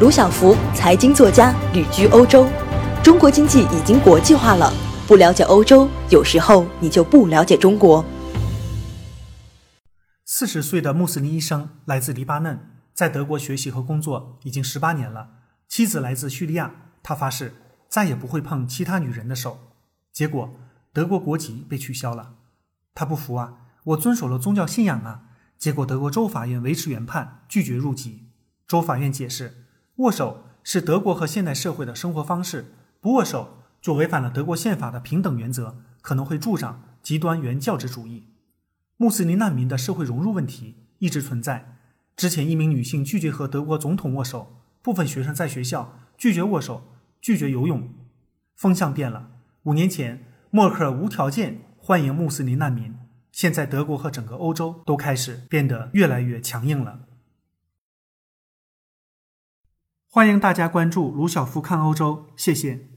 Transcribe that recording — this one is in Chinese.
卢晓福，财经作家，旅居欧洲。中国经济已经国际化了，不了解欧洲，有时候你就不了解中国。四十岁的穆斯林医生来自黎巴嫩，在德国学习和工作已经十八年了。妻子来自叙利亚，他发誓再也不会碰其他女人的手。结果，德国国籍被取消了。他不服啊，我遵守了宗教信仰啊。结果，德国州法院维持原判，拒绝入籍。州法院解释，握手是德国和现代社会的生活方式，不握手就违反了德国宪法的平等原则，可能会助长极端原教旨主义。穆斯林难民的社会融入问题一直存在。之前，一名女性拒绝和德国总统握手，部分学生在学校拒绝握手，拒绝游泳。风向变了。五年前，默克尔无条件欢迎穆斯林难民，现在德国和整个欧洲都开始变得越来越强硬了。欢迎大家关注卢晓夫看欧洲，谢谢。